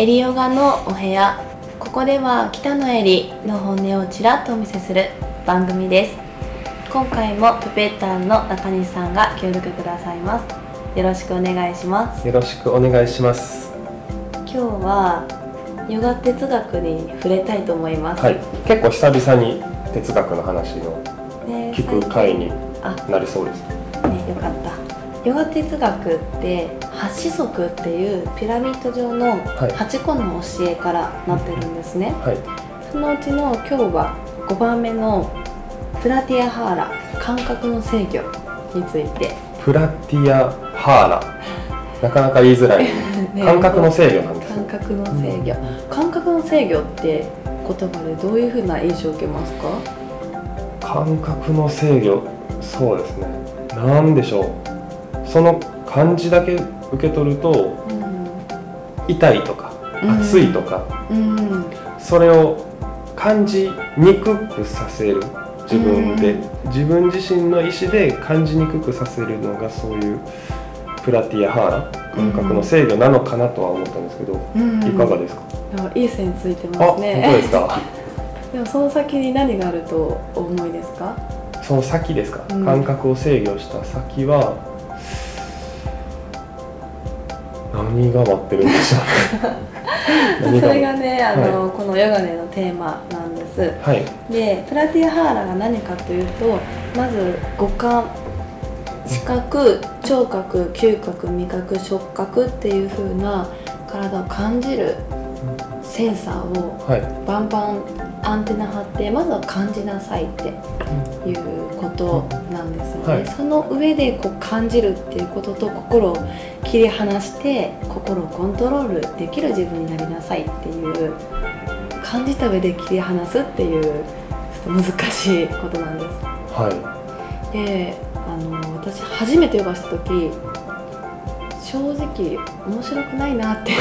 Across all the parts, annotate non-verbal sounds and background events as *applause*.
エリヨガのお部屋。ここでは北野エリの本音をちらっとお見せする番組です。今回もプペッターの中西さんが協力くださいます。よろしくお願いします。よろしくお願いします。今日はヨガ哲学に触れたいと思います、はい。結構久々に哲学の話をね聞く回にあ。なりそうです。ねヨガ哲学って八子則っていうピラミッド状のはい。8個の教えからなってるんですね、はい。そのうちの今日は5番目のプラティアハーラ感覚の制御について、プラティアハーラ。*laughs* なかなか言いづらい。*laughs* ね。感覚の制御なんです感ね覚の制御。感覚の制御って言葉でどういうふうな印象を受けますか？感覚の制御。そうですね。なんでしょうその漢字だけ受け取るとうん痛いとかうん。熱いとか、うん。それを感じにくくさせる自分で、うん。自分自身の意思で感じにくくさせるのがそういうプラティアハーラ感覚の制御なのかなとは思ったんですけど、うん。いかがですか、あいい線ついてますね。ですか？*laughs* でもその先に何があるとお思いですか？その先ですか、うん。感覚を制御した先は何が待ってるんでしょう何 *laughs* それがねあの、はこのヨガネのテーマなんです。はい。でプラティアハーラが何かというとまず五感視覚聴覚嗅覚味覚触覚っていう風な体を感じるセンサーをはい。バンバンアンテナ張ってまずは感じなさいっていうことなんですよね、はいその上でこう感じるっていうことと心を切り離して心をコントロールできる自分になりなさいっていう感じた上で切り離すっていうちょっと難しいことなんです。はであの私初めてヨガした時正直面白くないなって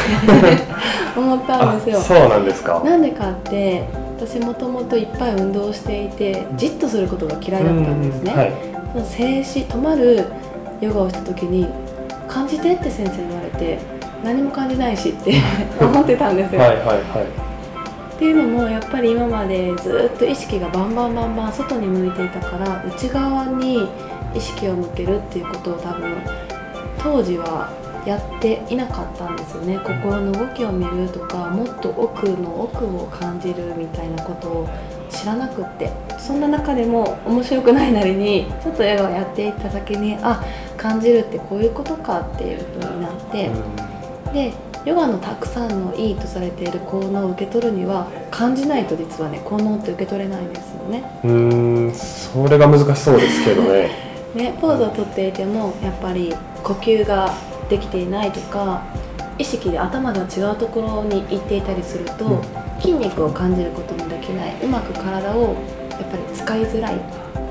思っいたんですよ。あそうなんですか。なんでかって私もともといっぱい運動していてじっとすることが嫌いだったんですね、うんはい。その静止止まるヨガをした時に「感じて」って先生に言われて何も感じないしって *laughs* 思ってたんですよ、はいはいはい。っていうのもやっぱり今までずっと意識がバンバンバンバン外に向いていたから内側に意識を向けるっていうことを多分当時はやっていなかったんですよね。心の動きを見るとかもっと奥の奥を感じるみたいなことを知らなくって。そんな中でも面白くないなりにちょっとヨガをやっていった先にあ感じるってこういうことかっていう風になって、でヨガのたくさんのいいとされている効能を受け取るには感じないと実はね効能って受け取れないんですよね。うんそれが難しそうですけどね。*laughs* ねポーズをとっていてもやっぱり呼吸ができていないとか意識で頭が違うところに行っていたりすると、うん。筋肉を感じることもできない。うまく体をやっぱり使いづらい。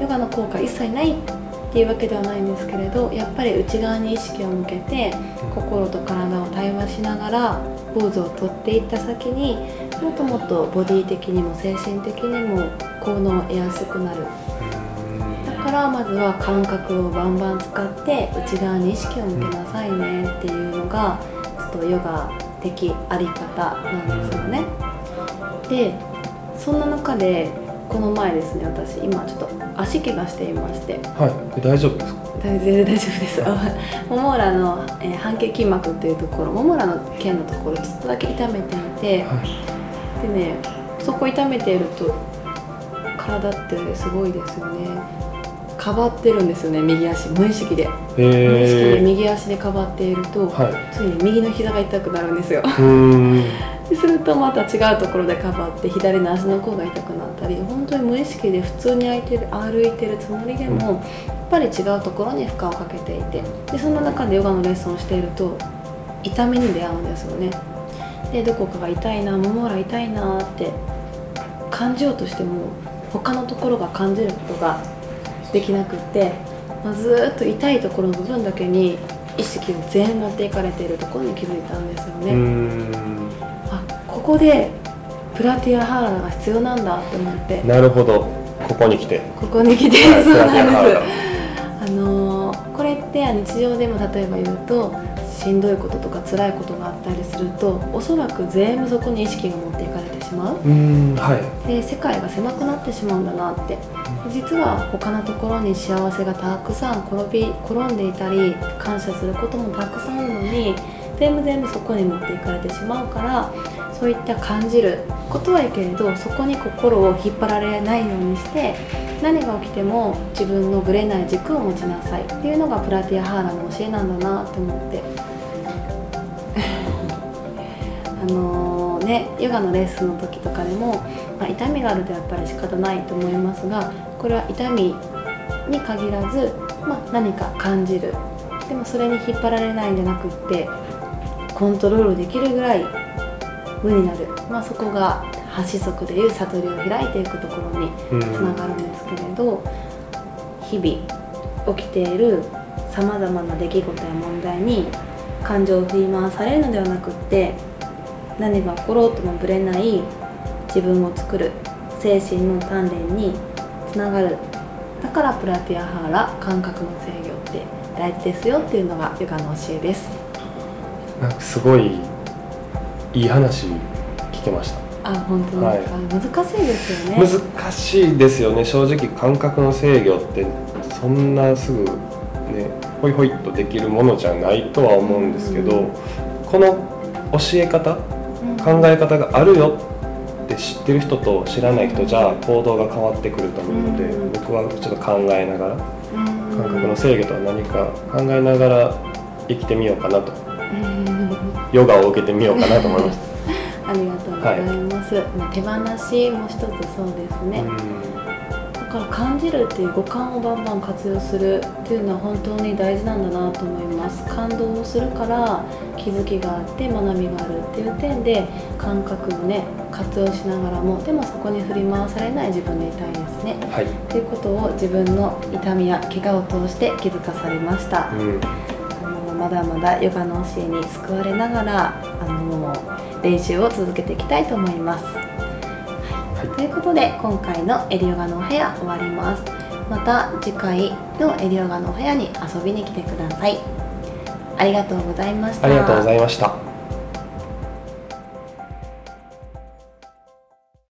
ヨガの効果一切ないっっていうわけではないんですけれどやっぱり内側に意識を向けて心と体を対話しながらポーズをとっていった先にもっともっとボディ的にも精神的にも効能を得やすくなるだからまずは感覚をバンバン使って内側に意識を向けなさいねっていうのがちょっとヨガ的あり方なんですよね。でそんな中でこの前ですね私今ちょっと足怪我していまして。はいえ大丈夫ですか？全然大丈夫です。もも裏の、えー半径筋膜っていうところもも裏の腱のところちょっとだけ痛めていて。はい。でねそこ痛めていると体ってすごいですよね。かばってるんですよね右足無意識で。無意識でえ右足でかばっていると、ー、はい。ついに右の膝が痛くなるんですよでするとまた違うところでかばって左の足の甲が痛くなったり本当に無意識で普通に歩いてる歩いてるつもりでも、やっぱり違うところに負荷をかけていてでそんな中でヨガのレッスンをしていると痛みに出会うんですよね。でどこかが痛いなもも裏痛いなって感じようとしても他のところが感じることができなくって、まあ、ずーっと痛いところの部分だけに意識を全員持っていかれているところに気づいたんですよね。あここでプラティアハーラが必要なんだって思って。なるほど。ここに来て。ここに来て、はいそうなんです。あのーこれって日常でも例えば言うとしんどいこととか辛いことがあったりするとおそらく全部そこに意識が持っていかれてしまう。うんはい。で世界が狭くなってしまうんだなって実は他のところに幸せがたくさん転び転んでいたり感謝することもたくさんあるのに全部全部そこに持っていかれてしまうからそういった感じることはいいけれどそこに心を引っ張られないようにして何が起きても自分のぶれない軸を持ちなさい。っていうのがプラティアハーラの教えなんだなって思って。*laughs* あのねヨガのレッスンの時とかでも、まあ、痛みがあるとやっぱり仕方ないと思いますがこれは痛みに限らず、まあ、何か感じる。でもそれに引っ張られないんじゃなくってコントロールできるぐらい無になる、まあ、そこが八子則でいう悟りを開いていくところにうん。つながるんですけれど、日々起きているさまざまな出来事や問題に感情を振り回されるのではなくって何が起ころうともぶれない自分を作る精神の鍛錬につながる。だからプラティアハーラ感覚の制御って大事ですよっていうのがヨガの教えです。なんかすごいいい話聞けました。あ本当ですか、難しいですよね。難しいですよね。正直感覚の制御ってそんなすぐねホイホイっとできるものじゃないとは思うんですけど、うん。この教え方うん。考え方があるよって知ってる人と知らない人じゃ行動が変わってくると思うので、うん。僕はちょっと考えながらうん。感覚の制御とは何か考えながら生きてみようかなと。うん。ヨガを受けてみようかなと思いました。*laughs* ありがとうございます、まあ手放しも一つそうですね、だから感じるっていう五感をバンバン活用するっていうのは本当に大事なんだなと思います。感動をするから気づきがあって学びがあるっていう点で感覚をね活用しながらもでもそこに振り回されない自分でいたいですね。はい、っていうことを自分の痛みや怪我を通して気づかされました。うん、あのまだまだヨガの教えに救われながらあの練習を続けていきたいと思います。はい、ということで今回のエリヨガのお部屋終わります。また次回のエリヨガのお部屋に遊びに来てください。ありがとうございました。ありがとうございました。